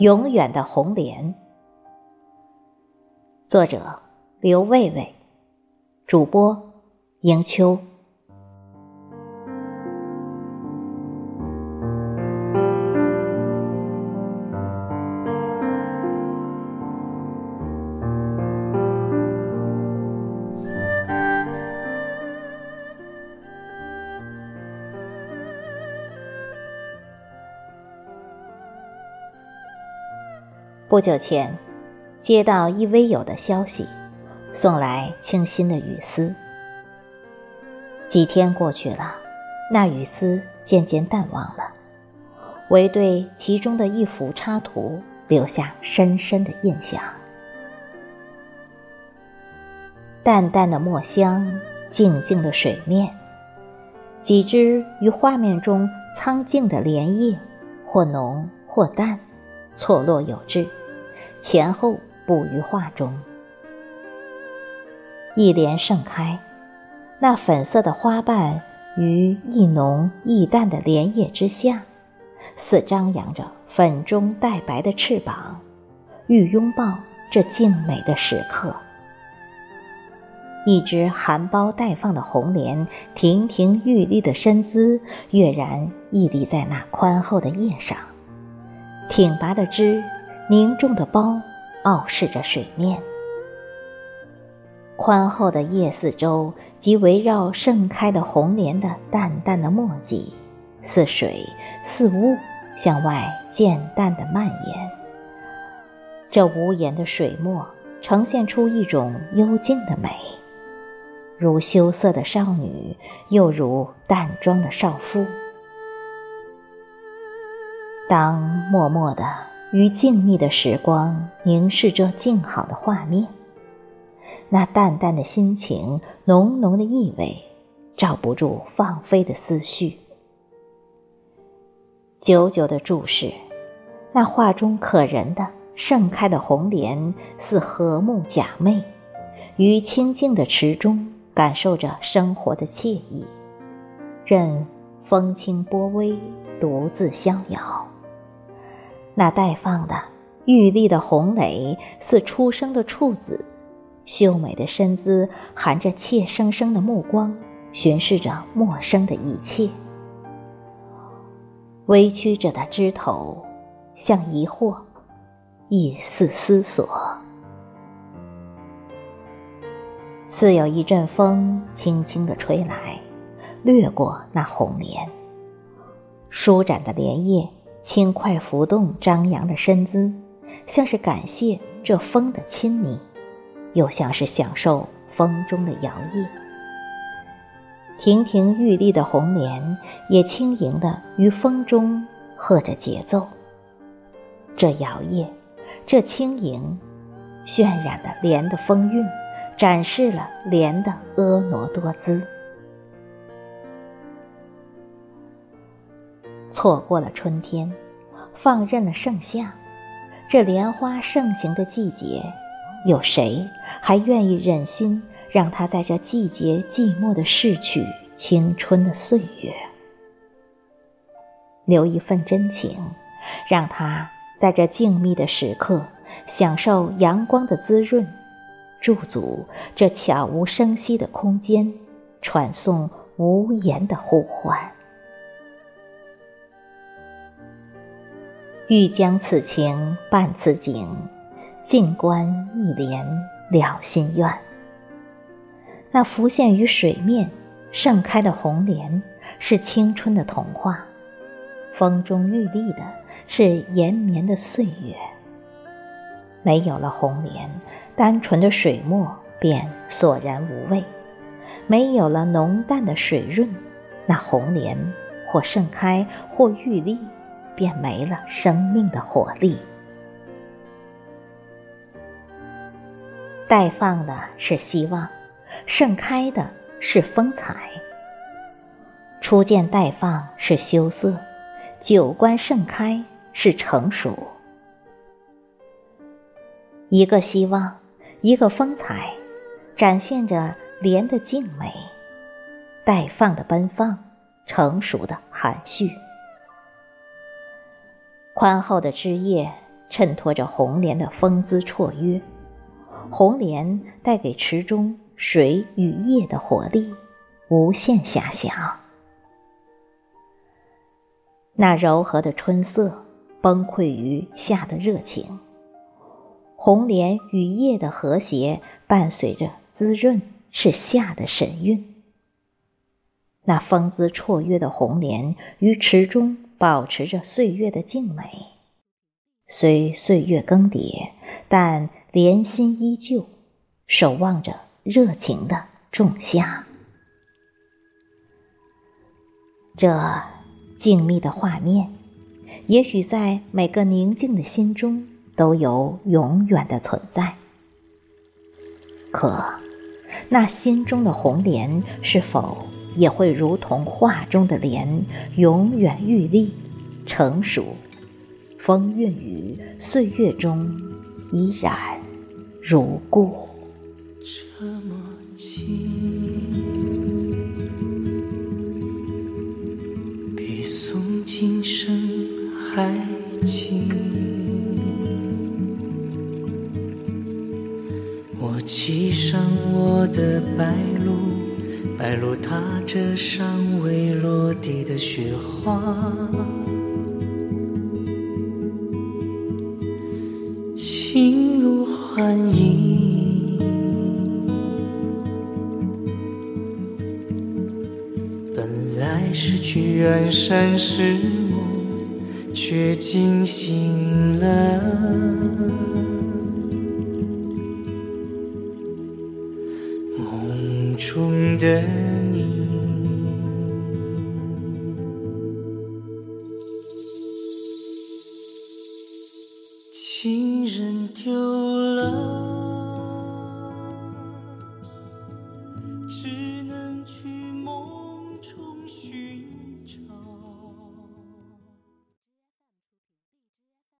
永远的红莲。作者：刘卫卫，主播：迎秋。不久前，接到一微友的消息，送来清新的雨丝。几天过去了，那雨丝渐渐淡忘了，唯对其中的一幅插图留下深深的印象。淡淡的墨香，静静的水面，几只于画面中苍劲的莲叶，或浓或淡，错落有致。前后布于画中，一莲盛开，那粉色的花瓣于一浓一淡的莲叶之下，似张扬着粉中带白的翅膀，欲拥抱这静美的时刻。一只含苞待放的红莲，亭亭玉立的身姿跃然屹立在那宽厚的叶上，挺拔的枝。凝重的苞傲视着水面，宽厚的叶四周及围绕盛开的红莲的淡淡的墨迹，似水似雾向外渐淡的蔓延。这无言的水墨呈现出一种幽静的美，如羞涩的少女，又如淡妆的少妇。当默默的。于静谧的时光凝视着静好的画面，那淡淡的心情，浓浓的意味，罩不住放飞的思绪。久久的注视，那画中可人的盛开的红莲，似和睦假寐，于清静的池中感受着生活的惬意，任风轻波微，独自逍遥。那待放的、玉立的红蕾，似出生的处子，秀美的身姿，含着怯生生的目光，巡视着陌生的一切。微曲着的枝头，像疑惑，亦似思索。似有一阵风轻轻地吹来，掠过那红莲，舒展的莲叶。轻快浮动，张扬的身姿，像是感谢这风的亲昵，又像是享受风中的摇曳。亭亭玉立的红莲，也轻盈地于风中和着节奏。这摇曳，这轻盈，渲染了莲的风韵，展示了莲的婀娜多姿。错过了春天，放任了盛夏，这莲花盛行的季节，有谁还愿意忍心让它在这季节寂寞的逝去青春的岁月？留一份真情，让它在这静谧的时刻享受阳光的滋润，驻足这悄无声息的空间，传送无言的呼唤。欲将此情伴此景，静观一帘了心愿。那浮现于水面、盛开的红莲，是青春的童话；风中玉立的，是延绵的岁月。没有了红莲，单纯的水墨便索然无味；没有了浓淡的水润，那红莲或盛开，或玉立。便没了生命的活力。待放的是希望，盛开的是风采。初见待放是羞涩，久观盛开是成熟。一个希望，一个风采，展现着莲的静美，待放的奔放，成熟的含蓄。宽厚的枝叶衬托着红莲的风姿绰约，红莲带给池中水与叶的活力，无限遐想。那柔和的春色崩溃于夏的热情，红莲与叶的和谐伴随着滋润，是夏的神韵。那风姿绰约的红莲于池中保持着岁月的静美，虽岁月更迭，但莲心依旧，守望着热情的仲夏。这静谧的画面，也许在每个宁静的心中都有永远的存在。可，那心中的红莲是否？也会如同画中的莲，永远玉立、成熟，风韵于岁月中依然如故。这么近，比诵经声还近。我骑上我的白鹿。白鹭踏着尚未落地的雪花，轻如幻影。本来是去远山是梦，却惊醒了。的你，情人丢了，